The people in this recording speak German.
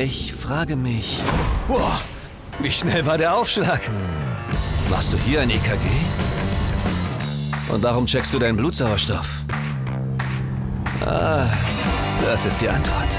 Ich frage mich, Boah, wie schnell war der Aufschlag? Machst du hier ein EKG? Und warum checkst du deinen Blutsauerstoff? Ah, das ist die Antwort.